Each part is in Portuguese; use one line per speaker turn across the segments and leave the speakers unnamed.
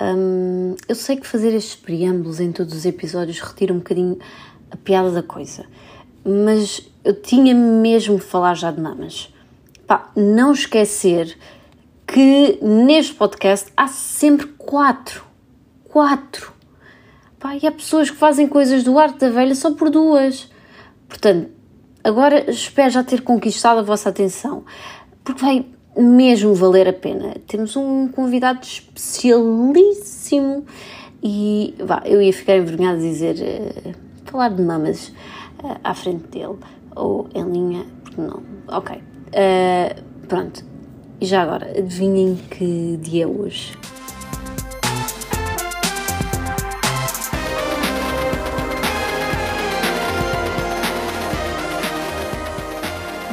Hum, eu sei que fazer estes preâmbulos em todos os episódios retira um bocadinho a piada da coisa, mas eu tinha mesmo que falar já de mamas. Pá, não esquecer que neste podcast há sempre quatro. Quatro. Pá, e há pessoas que fazem coisas do arte da velha só por duas. Portanto, agora espero já ter conquistado a vossa atenção, porque vai mesmo valer a pena. Temos um convidado especialíssimo e vá, eu ia ficar envergonhada de dizer, uh, falar de mamas uh, à frente dele ou em linha, porque não. Ok. Uh, pronto. E já agora, adivinhem que dia é hoje?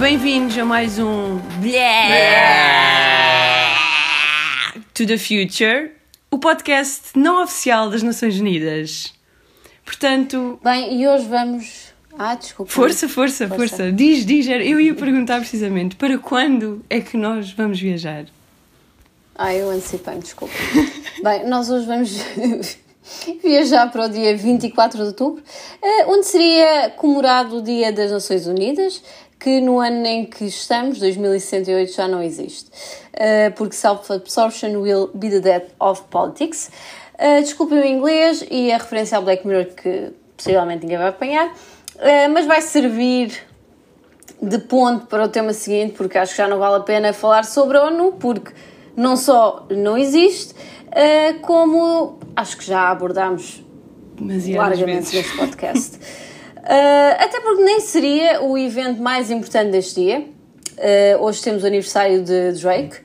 Bem-vindos a mais um To the Future, o podcast não oficial das Nações Unidas. Portanto.
Bem, e hoje vamos. Ah, desculpa.
Força, força, força. força. Diz, diz. Eu ia perguntar precisamente para quando é que nós vamos viajar?
Ah, eu antecipei-me, desculpa. Bem, nós hoje vamos viajar para o dia 24 de outubro, eh, onde seria comemorado o Dia das Nações Unidas, que no ano em que estamos, 2068, já não existe. Uh, porque self-absorption will be the death of politics. Uh, desculpem o inglês e a referência ao Black Mirror que possivelmente ninguém vai apanhar, uh, mas vai servir de ponto para o tema seguinte, porque acho que já não vale a pena falar sobre a ONU, porque não só não existe, como acho que já abordámos largamente neste podcast. Uh, até porque nem seria o evento mais importante deste dia. Uh, hoje temos o aniversário de Drake,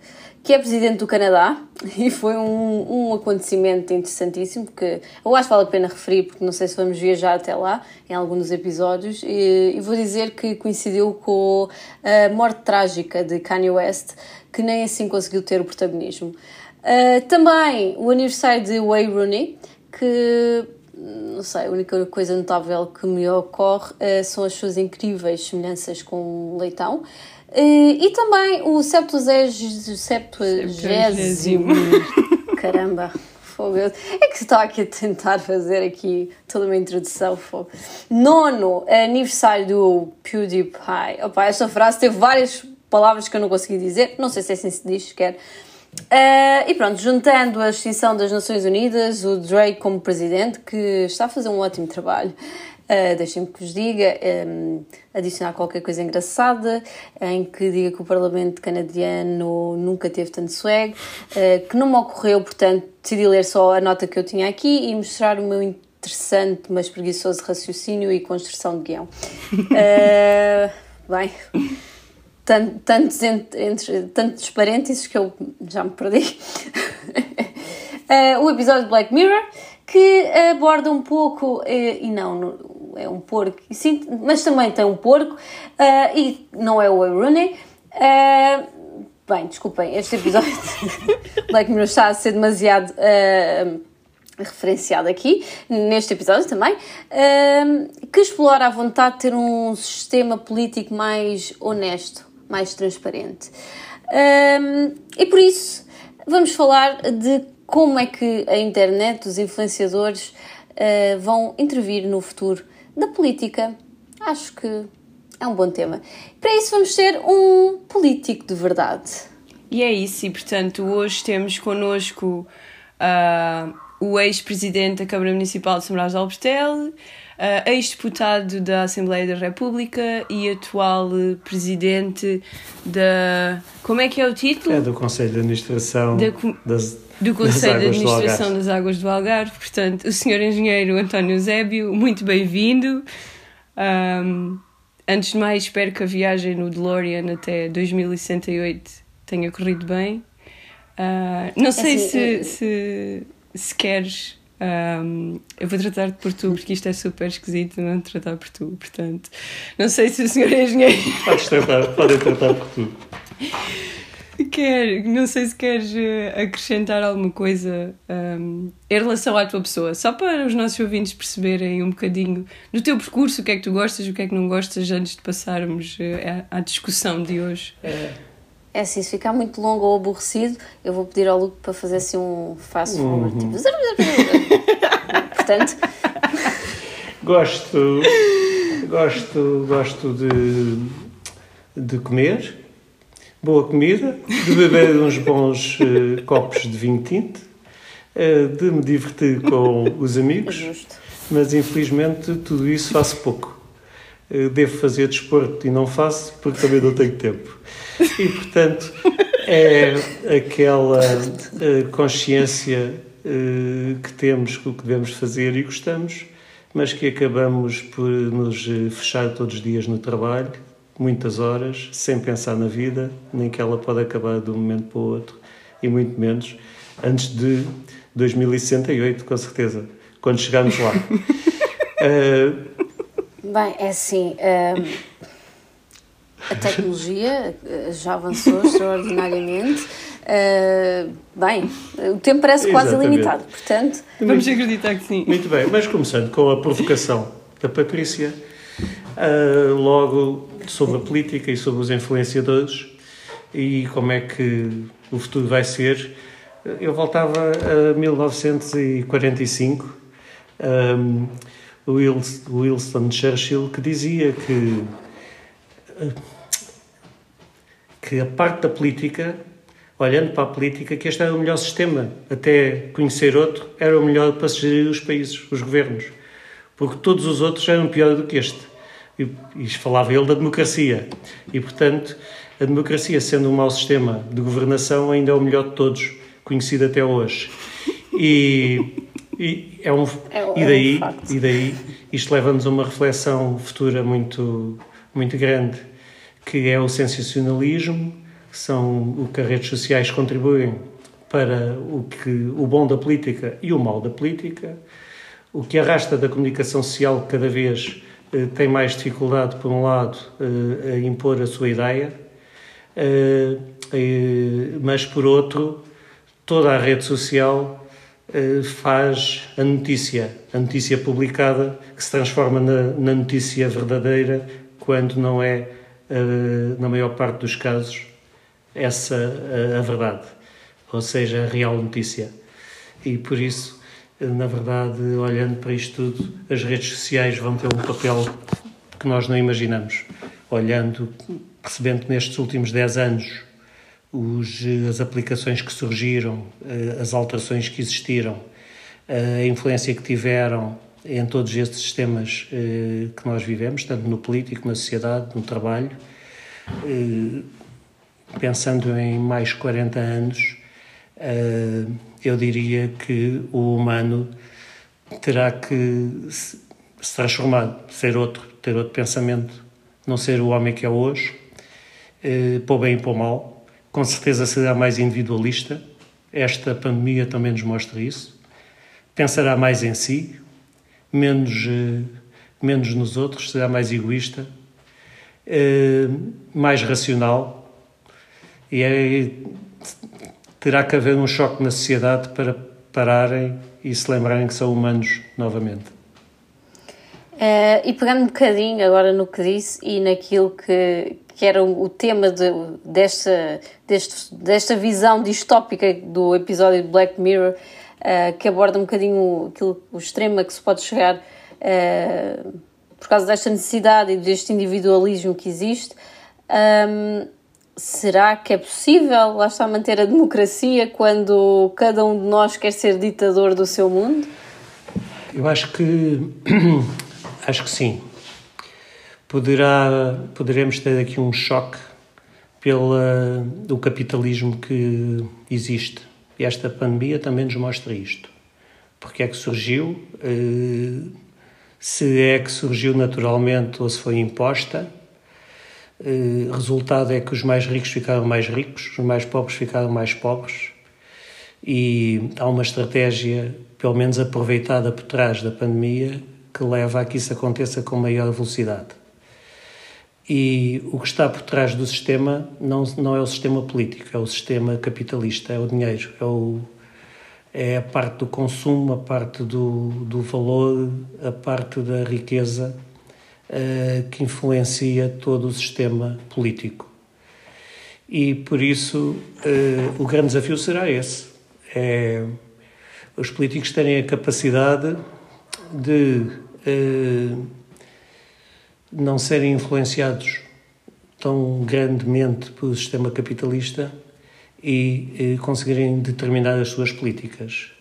que é presidente do Canadá, e foi um, um acontecimento interessantíssimo que eu acho que vale a pena referir, porque não sei se vamos viajar até lá em algum dos episódios. E, e vou dizer que coincidiu com a morte trágica de Kanye West, que nem assim conseguiu ter o protagonismo. Uh, também o aniversário de Wayne Rooney, que não sei, a única coisa notável que me ocorre uh, são as suas incríveis semelhanças com Leitão. Uh, e também o septuagésimo. Caramba, fogo. É que estava aqui a tentar fazer aqui toda uma introdução. Fogo. Nono aniversário do PewDiePie. Opa, esta frase teve várias palavras que eu não consegui dizer. Não sei se é assim se diz sequer. Uh, e pronto, juntando a extinção das Nações Unidas, o Drake como presidente, que está a fazer um ótimo trabalho. Uh, Deixem-me que vos diga, um, adicionar qualquer coisa engraçada, em que diga que o Parlamento canadiano nunca teve tanto swag, uh, que não me ocorreu, portanto, decidi ler só a nota que eu tinha aqui e mostrar o meu interessante, mas preguiçoso raciocínio e construção de guião. Uh, bem tantos, entre, entre, tantos parênteses que eu já me perdi. uh, o episódio de Black Mirror, que aborda um pouco, uh, e não, é um porco, sim, mas também tem um porco, uh, e não é o Rooney. bem, desculpem, este episódio de Black Mirror está a ser demasiado referenciado aqui, neste episódio também, que explora a vontade de ter um sistema político mais honesto mais transparente. Um, e por isso vamos falar de como é que a internet, os influenciadores uh, vão intervir no futuro da política. Acho que é um bom tema. Para isso vamos ter um político de verdade.
E é isso, e portanto hoje temos connosco uh, o ex-presidente da Câmara Municipal de São Brás de Albertel, uh, ex-deputado da Assembleia da República e atual presidente da. Como é que é o título?
É do Conselho de Administração da, das,
do Conselho de Administração das Águas do Algarve. Portanto, o senhor engenheiro António Zébio, muito bem-vindo. Um, antes de mais, espero que a viagem no DeLorean até 2068 tenha corrido bem. Uh, não sei assim, se, se, se queres um, eu vou tratar-te por tu, porque isto é super esquisito não tratar por tu, portanto, não sei se o senhor é engenheiro.
Podes tratar, podem tratar por tu.
Quer, não sei se queres eh, acrescentar alguma coisa um, em relação à tua pessoa, só para os nossos ouvintes perceberem um bocadinho do teu percurso, o que é que tu gostas, o que é que não gostas, antes de passarmos eh, à, à discussão de hoje.
É,
É assim, se ficar muito longo ou aborrecido, eu vou pedir ao Luke para fazer assim um fast forward. Uhum. Tipo... Portanto.
Gosto. Gosto, gosto de, de comer, boa comida, de beber uns bons uh, copos de vinho tinto, uh, de me divertir com os amigos, Justo. mas infelizmente tudo isso faço pouco. Devo fazer desporto e não faço porque também não tenho tempo. E portanto é aquela consciência que temos com o que devemos fazer e gostamos mas que acabamos por nos eh, fechar todos os dias no trabalho, muitas horas, sem pensar na vida, nem que ela pode acabar de um momento para o outro, e muito menos antes de 2068, com certeza, quando chegarmos lá.
uh... Bem, é assim. Uh, a tecnologia eh, já avançou extraordinariamente. Uh, bem, o tempo parece quase Exatamente. ilimitado, portanto.
Vamos acreditar que sim.
Muito bem, mas começando com a provocação da Patrícia, uh, logo sobre a política e sobre os influenciadores e como é que o futuro vai ser. Eu voltava a 1945, um, Winston Churchill, que dizia que, que a parte da política olhando para a política, que este era o melhor sistema. Até conhecer outro, era o melhor para se gerir os países, os governos. Porque todos os outros eram pior do que este. E, e falava ele da democracia. E, portanto, a democracia, sendo um mau sistema de governação, ainda é o melhor de todos, conhecido até hoje. E, e, é um, é, e, daí, é um e daí isto leva-nos a uma reflexão futura muito, muito grande, que é o sensacionalismo, que são o que as redes sociais contribuem para o, que, o bom da política e o mal da política, o que arrasta da comunicação social que cada vez eh, tem mais dificuldade, por um lado, eh, a impor a sua ideia, eh, eh mas por outro, toda a rede social faz a notícia, a notícia publicada, que se transforma na, na notícia verdadeira, quando não é, eh, na maior parte dos casos, essa a, a verdade, ou seja, a real notícia. E por isso, na verdade, olhando para isto tudo, as redes sociais vão ter um papel que nós não imaginamos. Olhando, percebendo que nestes últimos 10 anos os, as aplicações que surgiram, eh, as alterações que existiram, a influência que tiveram em todos estes sistemas eh, que nós vivemos, tanto no político, na sociedade, no trabalho, eh, pensando em mais 40 anos, eu diria que o humano terá que se, transformar, ser outro, ter outro pensamento, não ser o homem que é hoje, para o bem e para o mal. Com certeza será mais individualista. Esta pandemia também nos mostra isso. Pensará mais em si, menos, uh, menos nos outros, será mais egoísta, mais racional e é, terá que haver um choque na sociedade para pararem e se lembrarem que são humanos novamente.
Uh, e pegando um bocadinho agora no que disse e naquilo que, que era o tema de, desta, deste, desta visão distópica do episódio de Black Mirror, uh, que aborda um bocadinho aquilo, o extremo a que se pode chegar uh, por causa desta necessidade e deste individualismo que existe. Um, será que é possível, lá está, manter a democracia quando cada um de nós quer ser ditador do seu mundo?
Eu acho que acho que sim. Poderá, poderemos ter aqui um choque pela, do capitalismo que existe. E esta pandemia também nos mostra isto. Porque é que surgiu? Eh, se é que surgiu naturalmente ou se foi imposta, Uh, resultado é que os mais ricos ficaram mais ricos, os mais pobres ficaram mais pobres, e há uma estratégia, pelo menos aproveitada por trás da pandemia, que leva a que isso aconteça com maior velocidade. E o que está por trás do sistema não, não é o sistema político, é o sistema capitalista, é o dinheiro, é, o, é a parte do consumo, a parte do, do valor, a parte da riqueza uh, que influencia todo o sistema político. E por isso uh, o grande desafio será esse: é os políticos terem a capacidade de uh, não serem influenciados tão grandemente pelo sistema capitalista e uh, conseguirem determinar as suas políticas.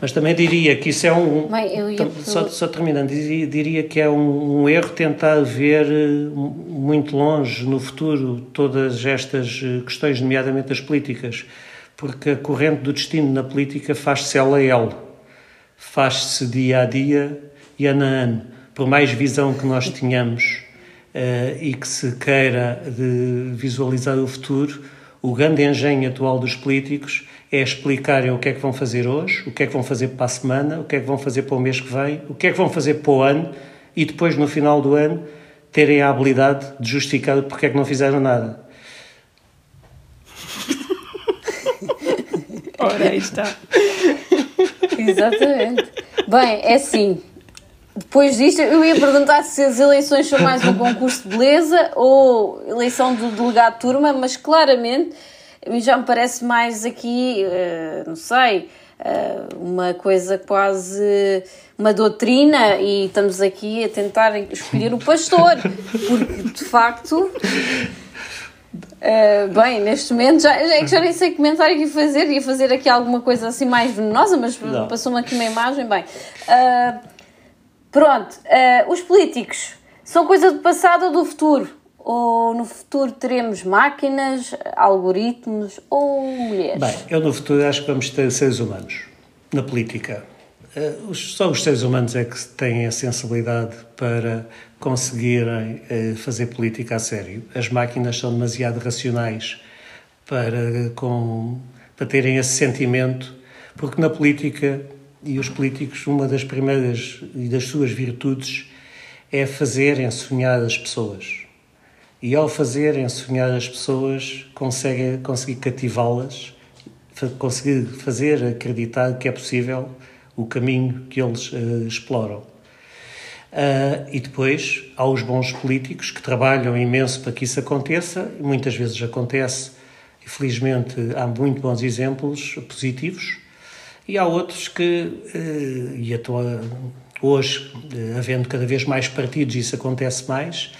Mas também diria que isso é um.
Mãe, eu ia...
só, só terminando, diria, diria que é um, um, erro tentar ver eh, muito longe no futuro todas estas eh, questões, nomeadamente as políticas, porque a corrente do destino na política faz-se ela a ela, faz-se dia a dia e ano a ano. Por mais visão que nós tenhamos uh, e que se queira de visualizar o futuro, o grande engenho atual dos políticos é explicarem o que é que vão fazer hoje, o que é que vão fazer para a semana, o que é que vão fazer para o mês que vem, o que é que vão fazer para o ano e depois, no final do ano, terem a habilidade de justificar porque é que não fizeram nada.
Ora, aí está.
Exatamente. Bem, é assim. Depois disto, eu ia perguntar se as eleições são mais um concurso de beleza ou eleição do delegado de turma, mas claramente já me parece mais aqui, uh, não sei, uh, uma coisa quase uma doutrina e estamos aqui a tentar escolher o pastor, porque de facto. Uh, bem, neste momento já, já, é já nem sei que comentário que ia fazer, ia fazer aqui alguma coisa assim mais venenosa, mas passou-me aqui uma imagem. Bem, pronto, uh, os políticos são coisa do passado ou do futuro? Ou no futuro teremos máquinas, algoritmos ou mulheres?
Bem, eu no futuro acho que vamos ter seres humanos na política. Eh, só os seres humanos é que têm a sensibilidade para conseguirem eh, fazer política a sério. As máquinas são demasiado racionais para, com, para terem esse sentimento, porque na política e os políticos, uma das primeiras e das suas virtudes é fazerem sonhar as pessoas e ao fazerem sonhar as pessoas, conseguem conseguir cativá-las, conseguir fazer acreditar que é possível o caminho que eles uh, exploram. Uh, e depois há os bons políticos que trabalham imenso para que isso aconteça, e muitas vezes acontece, e felizmente há muito bons exemplos positivos, e há outros que, uh, e atua, hoje, havendo cada vez mais partidos, isso acontece mais,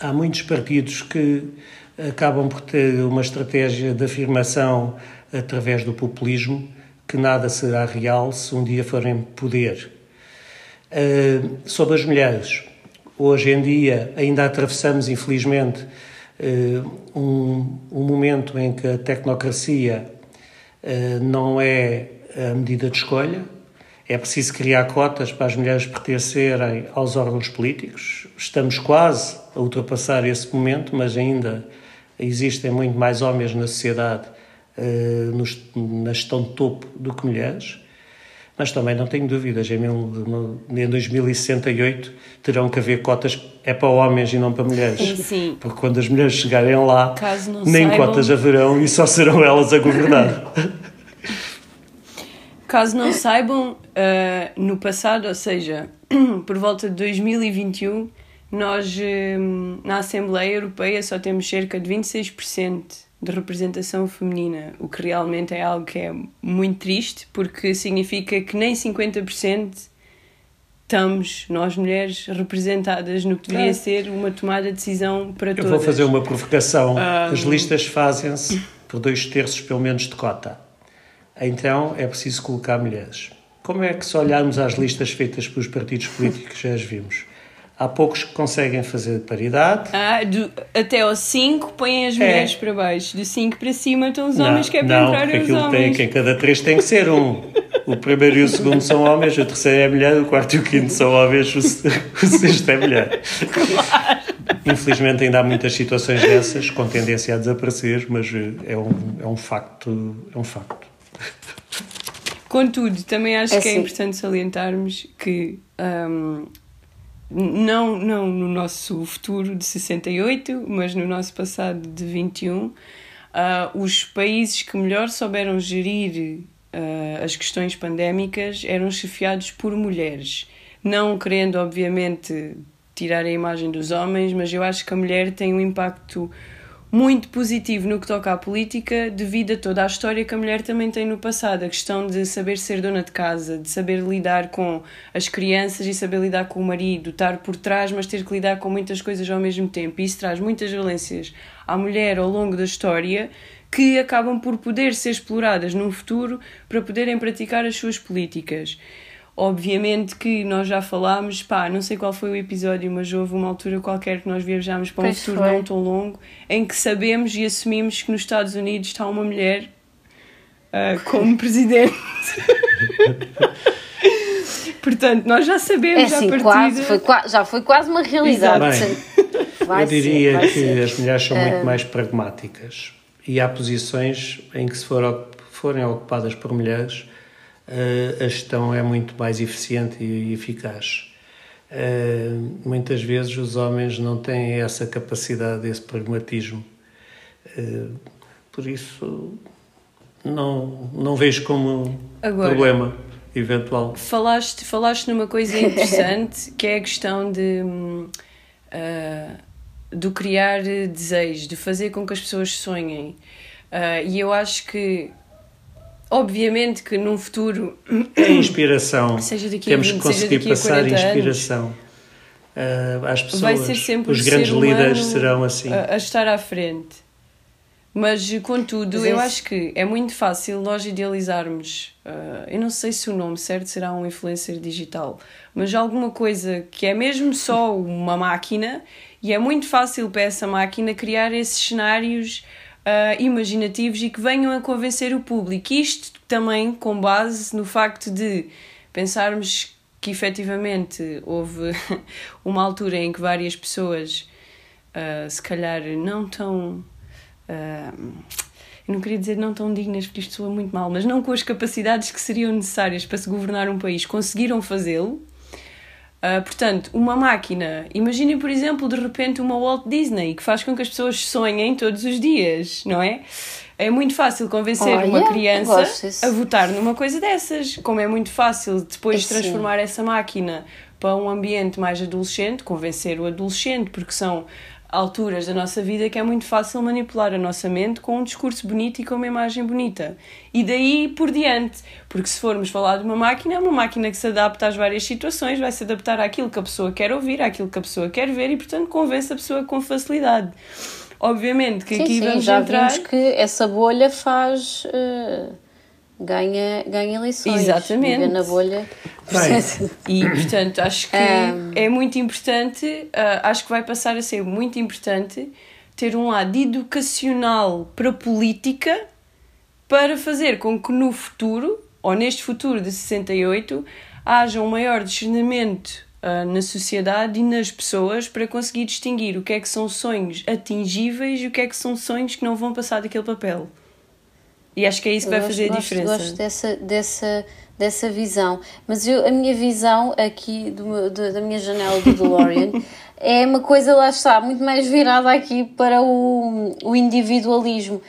há muitos partidos que acabam por ter uma estratégia de afirmação através do populismo que nada será real se um dia forem poder. Sobre as mulheres, hoje em dia ainda atravessamos, infelizmente, um, um, momento em que a tecnocracia não é a medida de escolha, é preciso criar cotas para as mulheres pertencerem aos órgãos políticos. Estamos quase a ultrapassar esse momento, mas ainda existem muito mais homens na sociedade nos, na gestão de topo do que mulheres. Mas também não tenho dúvidas, em, mil, em 2068 terão que haver cotas é para homens e não para mulheres.
Sim, sim.
Porque quando as mulheres chegarem lá, nem saibam... cotas haverão e só serão elas a governar.
Caso não saibam, uh, no passado, ou seja, por volta de 2021, nós uh, na Assembleia Europeia só temos cerca de 26% de representação feminina, o que realmente é algo que é muito triste, porque significa que nem 50% estamos, nós mulheres, representadas no que deveria é. ser uma tomada de decisão para
Eu
todas.
Eu vou fazer uma provocação. Um... As listas fazem-se por dois terços, pelo menos, de cota então é preciso colocar mulheres. Como é que se olharmos às listas feitas pelos partidos políticos já as vimos? Há poucos que conseguem fazer paridade.
Ah, do, até ao 5 põem as é. mulheres é. para baixo. Do 5 para cima estão os homens que é para não, entrar os homens.
Tem, que em cada três tem que ser um. O primeiro e o segundo são homens, o terceiro é mulher, o quarto e o quinto são homens, o, o sexto é mulher. Claro. Infelizmente ainda há muitas situações dessas com tendência a desaparecer, mas é um, é um facto. É um facto.
Contudo, também acho é que é assim. importante salientarmos que um, não, não no nosso futuro de 68, mas no nosso passado de 21, uh, os países que melhor souberam gerir uh, as questões pandémicas eram chefiados por mulheres. Não querendo, obviamente, tirar a imagem dos homens, mas eu acho que a mulher tem um impacto muito positivo no que toca à política, devido a toda a história que a mulher também tem no passado. A questão de saber ser dona de casa, de saber lidar com as crianças e saber lidar com o marido, estar por trás, mas ter que lidar com muitas coisas ao mesmo tempo. Isso traz muitas violências à mulher ao longo da história que acabam por poder ser exploradas num futuro para poderem praticar as suas políticas. Obviamente que nós já falámos, pá, não sei qual foi o episódio, mas houve uma altura qualquer que nós viajámos para um pois futuro foi. não tão longo, em que sabemos e assumimos que nos Estados Unidos está uma mulher uh, como presidente. Portanto, nós já sabemos
é assim, quase, foi, já foi quase uma realidade.
Bem, eu diria ser, que ser. as mulheres são uh... muito ah. mais pragmáticas e há posições em que se for, forem ocupadas por mulheres a gestão é muito mais eficiente e eficaz. muitas vezes os homens não têm essa capacidade, esse pragmatismo. por isso, não, não vejo como Agora, problema eventual.
Falaste, falaste numa coisa interessante que é a questão de. Uh, do criar desejo, de fazer com que as pessoas sonhem. Uh, e eu acho que Obviamente que num futuro.
É inspiração. Seja daqui a Temos 20, que conseguir passar inspiração uh, às pessoas. Vai ser sempre Os grandes líderes serão assim.
A, a, estar à frente. Mas, contudo, Mas eu acho que é muito fácil nós idealizarmos. Uh, eu não sei se o nome certo será um influencer digital, mas alguma coisa que é mesmo só uma máquina e é muito fácil para essa máquina criar esses cenários uh, imaginativos e que venham a convencer o público. Isto também com base no facto de pensarmos que efetivamente houve uma altura em que várias pessoas, uh, se calhar não tão. Uh, eu não queria dizer não tão dignas, porque isto soa muito mal, mas não com as capacidades que seriam necessárias para se governar um país, conseguiram fazê-lo Uh, portanto, uma máquina, imaginem por exemplo de repente uma Walt Disney que faz com que as pessoas sonhem todos os dias, não é? É muito fácil convencer Olha, uma criança a votar numa coisa dessas, como é muito fácil depois de transformar essa máquina para um ambiente mais adolescente, convencer o adolescente, porque são alturas da nossa vida que é muito fácil manipular a nossa mente com um discurso bonito e com uma imagem bonita. E daí por diante, porque se formos falar de uma máquina, é uma máquina que se adapta às várias situações, vai se adaptar àquilo que a pessoa quer ouvir, àquilo que a pessoa quer ver e, portanto, convence a pessoa com facilidade. Obviamente que sim, aqui sim, vamos
já
entrar.
Vimos que essa bolha faz. Uh ganha, ganha eleições. Exatamente. Viver na bolha.
Bem, e portanto acho que um... é muito importante, uh, acho que vai passar a ser muito importante ter um lado educacional para a política para fazer com que no futuro, ou neste futuro de 68, haja um maior discernimento uh, na sociedade e nas pessoas para conseguir distinguir o que é que são sonhos atingíveis e o que é que são sonhos que não vão passar daquele papel. E acho que é isso que vai gosto, fazer a diferença.
Gosto dessa, dessa, dessa visão. Mas eu, a minha visão aqui do, do, da minha janela do DeLorean é uma coisa, lá está, muito mais virada aqui para o, o individualismo.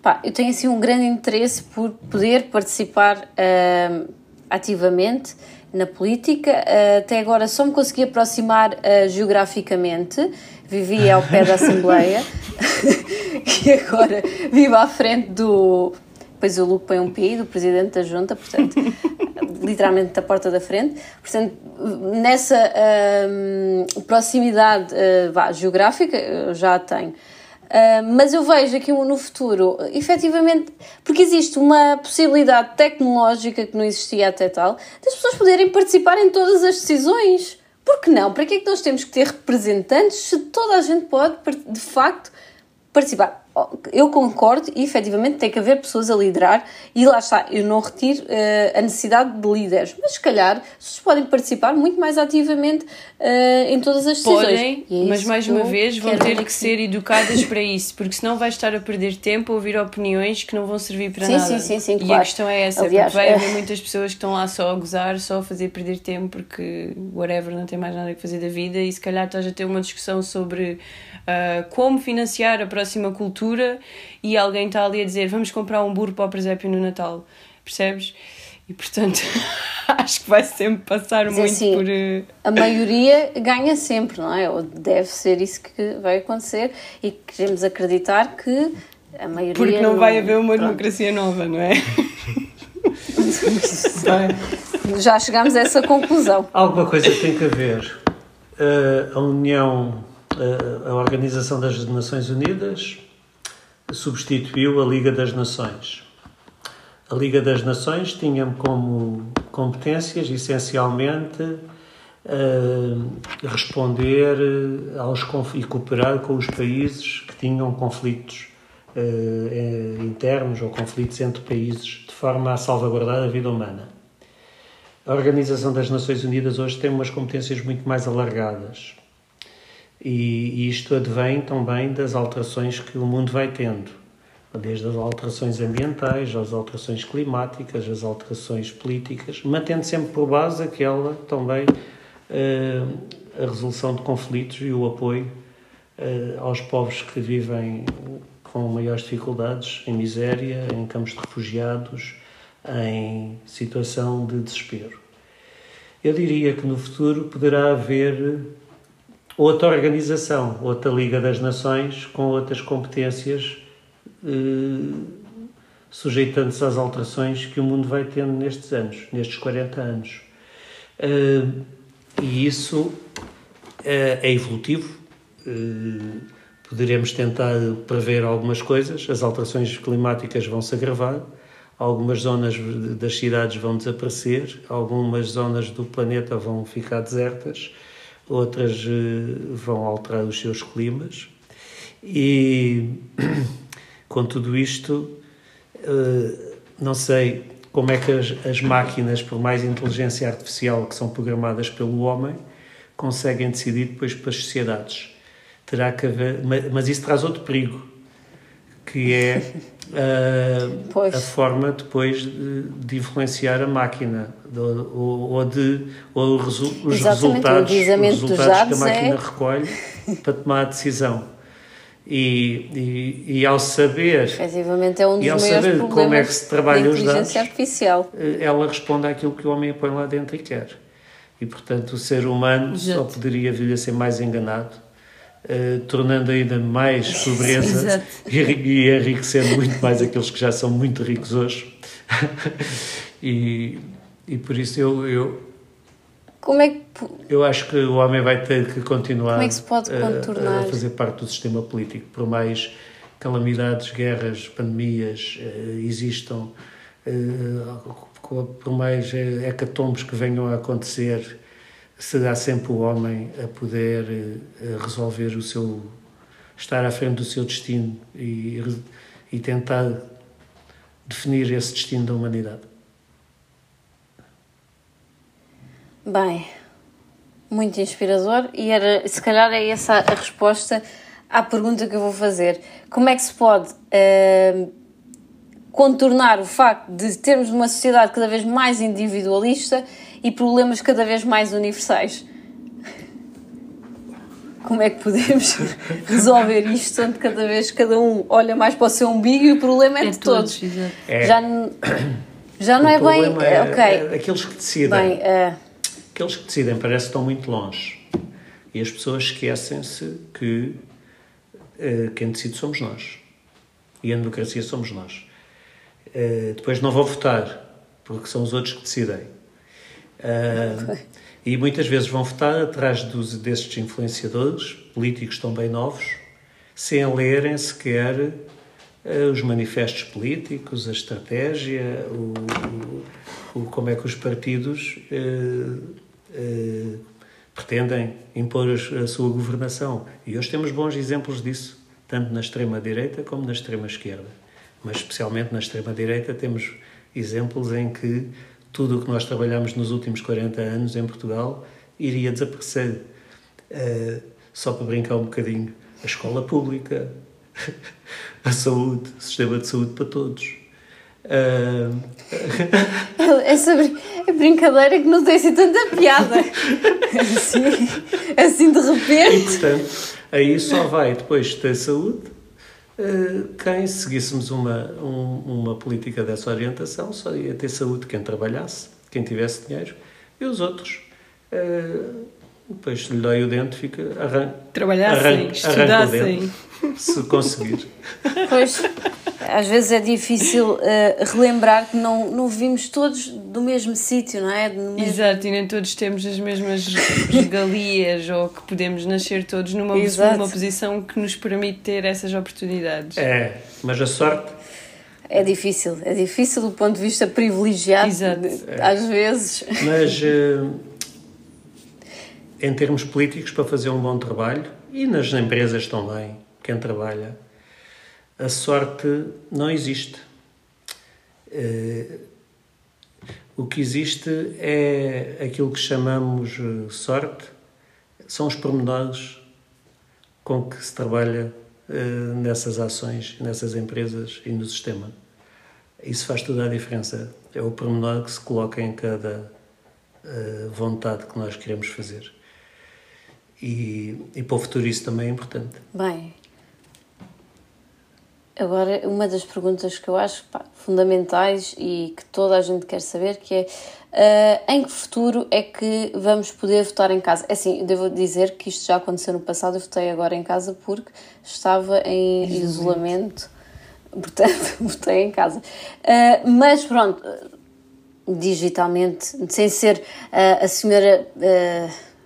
Pá, eu tenho assim um grande interesse por poder participar uh, ativamente na política. Uh, até agora só me consegui aproximar uh, geograficamente, vivia ao pé da Assembleia e agora vivo à frente do, depois o Luke põe um pi do presidente da junta, portanto, literalmente da porta da frente. Portanto, nessa uh, proximidade uh, vá, geográfica, eu já a tenho. Uh, mas eu vejo aqui no futuro, efetivamente, porque existe uma possibilidade tecnológica que não existia até tal, das pessoas poderem participar em todas as decisões. Por que não? Para que é que nós temos que ter representantes se toda a gente pode, de facto, participar? Eu concordo e efetivamente tem que haver pessoas a liderar e lá está, eu não retiro uh, a necessidade de líderes, mas se calhar vocês podem participar muito mais ativamente uh, em todas as decisões. Podem,
é mas mais uma vez vão ter que, que ser educadas para isso, porque senão vai estar a perder tempo a ouvir opiniões que não vão servir para
sim,
nada.
Sim, sim, sim,
E claro. a questão é essa, Aliás, porque vai haver muitas pessoas que estão lá só a gozar, só a fazer perder tempo porque whatever, não tem mais nada a fazer da vida e se calhar estás a ter uma discussão sobre uh, como financiar a próxima cultura e alguém está ali a dizer vamos comprar um burro para o presépio no Natal, percebes? E portanto, acho que vai sempre passar Mas, muito assim, por. Uh...
A maioria ganha sempre, não é? Ou deve ser isso que vai acontecer e queremos acreditar que a maioria.
Porque não, não... vai haver uma Pronto. democracia nova, não é?
Já chegamos a essa conclusão.
Alguma coisa tem que haver. Uh, a União, uh, a Organização das Nações Unidas substituiu a Liga das Nações. A Liga das Nações tinha como competências, essencialmente, uh, responder aos e cooperar com os países que tinham conflitos uh, internos ou conflitos entre países, de forma a salvaguardar a vida humana. A Organização das Nações Unidas hoje tem umas competências muito mais alargadas. E, isto advém também das alterações que o mundo vai tendo, desde as alterações ambientais, as alterações climáticas, as alterações políticas, mantendo sempre por base aquela também uh, a resolução de conflitos e o apoio uh, aos povos que vivem com maiores dificuldades, em miséria, em campos de refugiados, em situação de desespero. Eu diria que no futuro poderá haver outra organização, outra Liga das Nações, com outras competências, eh, sujeitando-se às alterações que o mundo vai tendo nestes anos, nestes 40 anos. Eh, e isso eh, é evolutivo. Eh, poderemos tentar prever algumas coisas. As alterações climáticas vão se agravar, algumas zonas das cidades vão desaparecer, algumas zonas do planeta vão ficar desertas, outras eh, vão alterar os seus climas. E com tudo isto, eh, não sei como é que as, as máquinas, por mais inteligência artificial que são programadas pelo homem, conseguem decidir depois para as sociedades terá que haver. Mas isso traz outro perigo, que é uh, a forma depois de, de, influenciar a máquina, de, ou, ou, de, ou resu, os resultados, os resultados que a máquina é... recolhe para tomar a decisão. E, e, e, ao saber
efetivamente é um dos e ao saber como é que se trabalha os dados
artificial. Eh, ela responde àquilo que o homem põe lá dentro e quer e portanto o ser humano Exato. só poderia vir a ser mais enganado Uh, tornando ainda mais pobreza e, e enriquecendo muito mais aqueles que já são muito ricos hoje. e, e por isso eu, eu,
Como é que...
eu acho que o homem vai ter que continuar
Como é que se pode contornar?
A, a fazer parte do sistema político, por mais calamidades, guerras, pandemias uh, existam, uh, por mais hecatombes que venham a acontecer será sempre o homem a poder eh, resolver o seu estar à frente do seu destino e, e tentar definir esse destino da humanidade.
Bem, muito inspirador e era, se calhar é essa a resposta à pergunta que eu vou fazer. Como é que se pode uh, contornar o facto de termos uma sociedade cada vez mais individualista e problemas cada vez mais universais. Como é que podemos resolver isto onde cada vez cada um olha mais para o seu umbigo e o problema é, é de todos? todos. É. Já, já não o é bem. É, ok. É
aqueles que decidem. Bem, uh... Aqueles que decidem parece que estão muito longe. E as pessoas esquecem-se que uh, quem decide somos nós. E a democracia somos nós. Uh, depois não vão votar, porque são os outros que decidem. Uh, e muitas vezes vão votar atrás dos, destes influenciadores políticos também novos, sem lerem sequer uh, os manifestos políticos, a estratégia, o, o, o como é que os partidos uh, pretendem impor a sua governação. E hoje temos bons exemplos disso, tanto na extrema-direita como na extrema-esquerda. Mas, especialmente na extrema-direita, temos exemplos em que tudo o que nós trabalhamos nos últimos 40 anos em Portugal iria desaparecer. Uh, só para brincar um bocadinho, a escola pública, a saúde, o sistema de saúde para todos. Uh...
Essa brincadeira que não tem assim tanta piada. Assim, assim de repente.
E portanto, aí só vai depois ter saúde, quem seguíssemos uma, um, uma política dessa orientação só ia ter saúde quem trabalhasse, quem tivesse dinheiro, e os outros, depois se lhe dói o dente, fica arran
Trabalhassem, estudassem.
se conseguir.
Pois, às vezes é difícil uh, relembrar que não, não vimos todos do mesmo sítio, não é? Mesmo...
Exato, e nem todos temos as mesmas regalias ou que podemos nascer todos numa, numa posição que nos permite ter essas oportunidades.
É, mas a sorte.
É difícil, é difícil do ponto de vista privilegiado, Exato. às vezes.
Mas uh, em termos políticos, para fazer um bom trabalho, e nas empresas também, quem trabalha a sorte não existe. Uh, o que existe é aquilo que chamamos eh, sorte, são os pormenores com que se trabalha uh, nessas ações, nessas empresas e no sistema. Isso faz toda a diferença. É o pormenor que se coloca em cada vontade que nós queremos fazer. E, e para o futuro isso também é importante.
Bem, Agora, uma das perguntas que eu acho pá, fundamentais e que toda a gente quer saber, que é uh, em que futuro é que vamos poder votar em casa? É assim, devo dizer que isto já aconteceu no passado, eu votei agora em casa porque estava em isolamento, portanto, votei em casa. Uh, mas pronto, digitalmente, sem ser uh, a senhora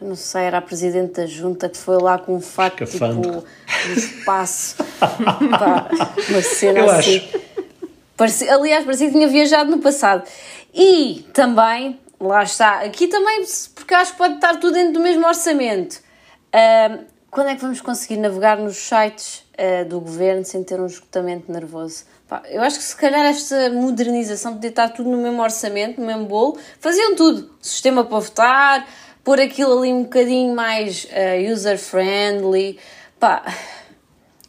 não sei, era a presidente da junta que foi lá com um fato tipo, no espaço. Pá, uma cena Eu assim. Acho. Parecia, aliás, parecia que tinha viajado no passado. E também, lá está, aqui também, porque acho que pode estar tudo dentro do mesmo orçamento. Uh, quando é que vamos conseguir navegar nos sites uh, do governo sem ter um esgotamento nervoso? Pá, eu acho que se calhar esta modernização podia estar tudo no mesmo orçamento, no mesmo bolo, faziam tudo. Sistema para votar, pôr aquilo ali um bocadinho mais uh, user-friendly. Pá,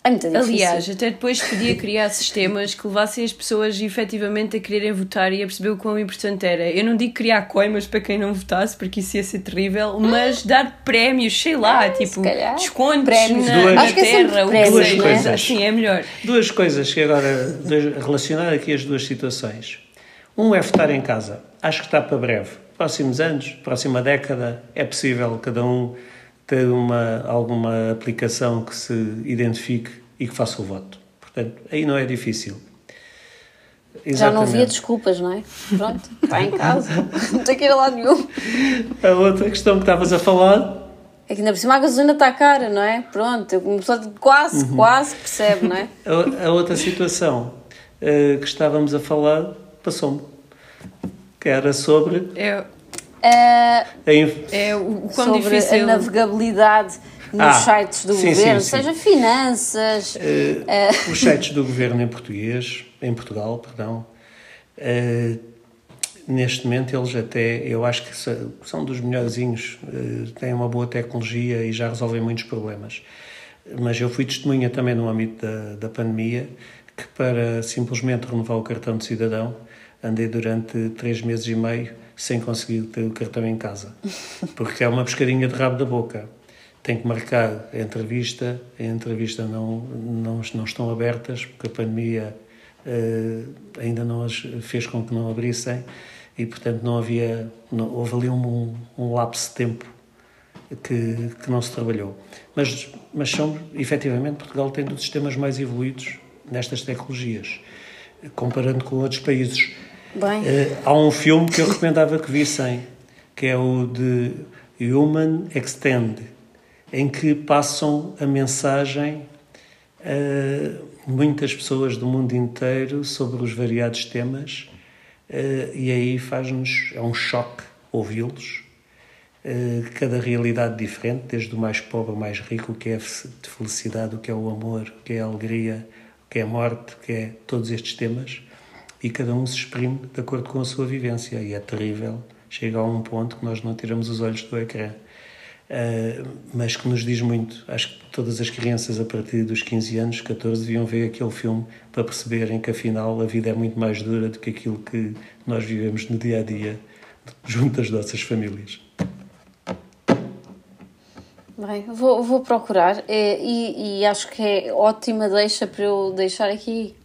é muito difícil.
Aliás, até depois podia criar sistemas que levassem as pessoas efetivamente a quererem votar e a perceber o quão importante era. Eu não digo criar coimas para quem não votasse, porque isso ia ser terrível, mas dar prémios, sei lá, é, tipo, descontos prémios. na, duas, na é terra, o que seja. Coisas. Assim é melhor.
Duas coisas que agora, relacionar aqui as duas situações. Um é votar em casa. Acho que está para breve próximos anos, próxima década, é possível cada um ter uma, alguma aplicação que se identifique e que faça o voto. Portanto, aí não é difícil.
Exatamente. Já não havia desculpas, não é? Pronto, está em casa, não tem que ir a lado nenhum.
A outra questão que estavas a falar.
É que ainda por cima a gasolina está cara, não é? Pronto, uma pessoa quase, uhum. quase percebe, não é?
A, a outra situação uh, que estávamos a falar passou-me que era sobre.
É,
uh,
é o quão
sobre
difícil.
a navegabilidade nos ah, sites do sim, governo, sim, sim. seja finanças. Uh,
uh... Os sites do governo em português, em Portugal, perdão. neste momento eles até, eu acho que são dos melhorzinhos, têm uma boa tecnologia e já resolvem muitos problemas. Mas eu fui testemunha também no âmbito da, da pandemia que para simplesmente renovar o cartão de cidadão andei durante três meses e meio sem conseguir ter o cartão em casa, porque é uma pescadinha de rabo da boca. Tem que marcar a entrevista, a entrevista não, não, não estão abertas, porque a pandemia uh, ainda não as fez com que não abrissem, e portanto não havia, não, houve ali um, um lapso de tempo que, que não se trabalhou. Mas, mas são, efetivamente, Portugal tem dos sistemas mais evoluídos nestas tecnologias, comparando com outros países.
Bem.
Uh, há um filme que eu recomendava que vissem, que é o de Human Extend, em que passam a mensagem a muitas pessoas do mundo inteiro sobre os variados temas, uh, e aí faz-nos, é um choque ouvi-los. Uh, cada realidade diferente, desde o mais pobre ao mais rico, o que é de felicidade, o que é o amor, o que é a alegria, o que é a morte, o que é todos estes temas e cada um se exprime de acordo com a sua vivência. E é terrível. Chega a um ponto que nós não tiramos os olhos do ecrã. Uh, mas que nos diz muito. Acho que todas as crianças a partir dos 15 anos, 14 deviam ver aquele filme para perceberem que afinal a vida é muito mais dura do que aquilo que nós vivemos no dia a dia junto às nossas famílias.
Bem, vou, vou procurar. É, e, e, acho que é ótima deixa para eu deixar aqui.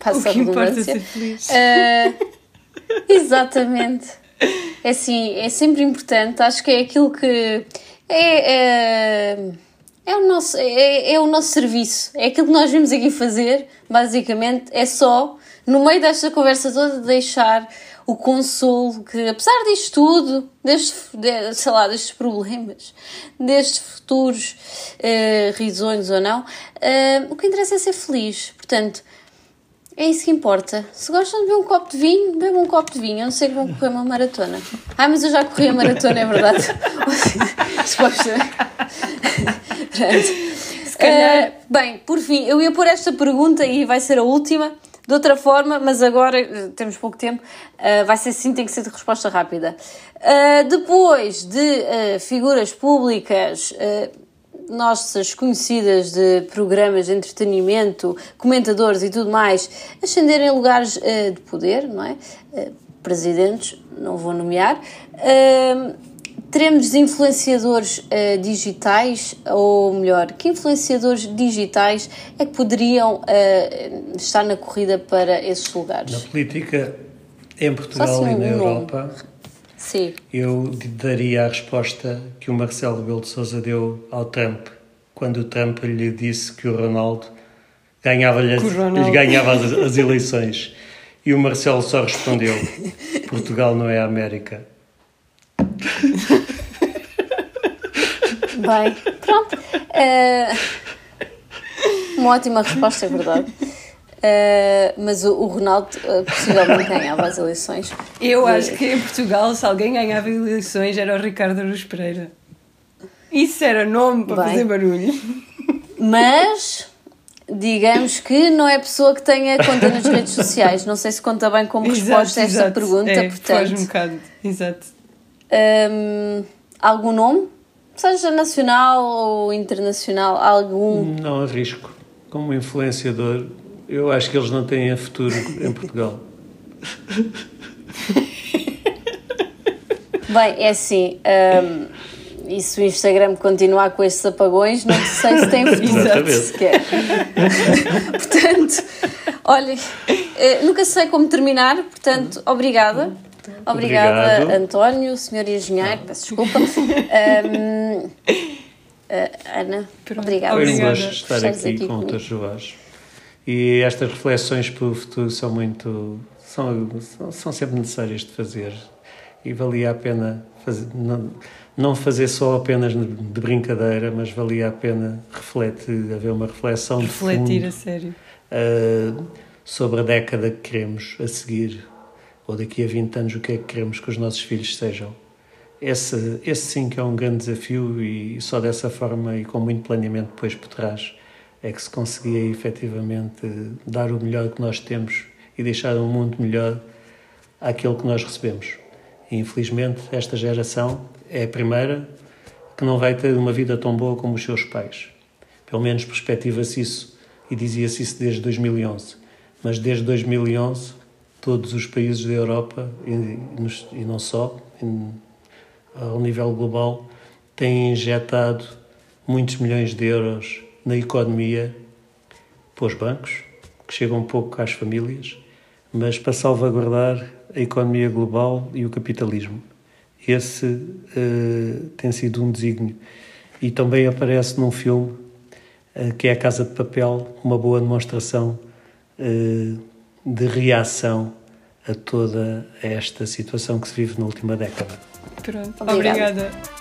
Passa o que importa ser feliz.
Uh, exatamente. É assim, é sempre importante. Acho que é aquilo que é, é, é o nosso é, é o nosso serviço. É aquilo que nós vimos aqui fazer. Basicamente, é só no meio desta conversa toda deixar o consolo que, apesar disto tudo, deste, de, sei lá, destes problemas, destes futuros uh, risonhos ou não, uh, o que interessa é ser feliz. Portanto, é isso que importa. Se gostam de beber um copo de vinho, bebam um copo de vinho. Eu não sei que vão correr uma maratona. Ah, mas eu já corri a maratona, é verdade. Se calhar. Uh, bem, por fim, eu ia pôr esta pergunta e vai ser a última de outra forma, mas agora eh, temos pouco tempo, uh, vai ser sim, tem que ser de resposta rápida. Uh, depois de figuras públicas, nossas conhecidas de programas de entretenimento, comentadores e tudo mais, ascenderem a lugares de poder, não é? presidentes, não vou nomear. Teremos influenciadores uh, digitais, ou melhor, que influenciadores digitais é que poderiam uh, estar na corrida para esses lugares?
Na política, em Portugal assim, e na Europa,
Sim.
eu daria a resposta que o Marcelo Rebelo de Sousa deu ao Trump, quando o Trump lhe disse que o Ronaldo ganhava, Ronaldo. ganhava as, as eleições. E o Marcelo só respondeu: Portugal não é a América.
Bem, pronto. Uh, uma ótima resposta, é verdade. Uh, mas o, o Ronaldo uh, possivelmente ganhava as eleições.
Eu acho que em Portugal, se alguém ganhava eleições, era o Ricardo Aruz Pereira. Isso era nome para Bem, fazer barulho.
Mas digamos que não é pessoa que tenha conta nas redes sociais. Não sei se conta bem como exato, resposta a esta exato. pergunta.
É, portanto, um bocado, exato.
Um, algum nome? Seja nacional ou internacional, algum?
Não arrisco. Como influenciador, eu acho que eles não têm futuro em Portugal.
Bem, é assim. Um, e se o Instagram continuar com esses apagões, não sei se tem futuro sequer. portanto, olha, eh, nunca sei como terminar, portanto, obrigada. Obrigada, Obrigado. António, senhor engenheiro, peço desculpa. um, uh, eh, Ana, obrigada.
Foi um gosto estar aqui, aqui com o Dr. Joás. E estas reflexões para o futuro são muito. são, são sempre necessárias de fazer. E valia a pena fazer, não, não fazer só apenas de brincadeira, mas valia a pena refletir, haver uma reflexão
Refletir
de fundo,
a sério.
Uh, sobre a década que queremos a seguir ou daqui a 20 anos o que é que queremos que os nossos filhos sejam. Esse, esse sim que é um grande desafio e só dessa forma e com muito planeamento depois por trás é que se conseguia efetivamente dar o melhor que nós temos e deixar um mundo melhor àquele que nós recebemos. E, infelizmente, esta geração é a primeira que não vai ter uma vida tão boa como os seus pais. Pelo menos perspectiva-se isso e dizia-se isso desde 2011. Mas desde 2011 todos os países da Europa e, e não só, ao nível global, têm injetado muitos milhões de euros na economia para os bancos, que chegam um pouco às famílias, mas para salvaguardar a economia global e o capitalismo. Esse uh, tem sido um desígnio. E também aparece num filme uh, que é A Casa de Papel, uma boa demonstração uh, de reação a toda esta situação que se vive na última década.
Pronto, obrigada. obrigada.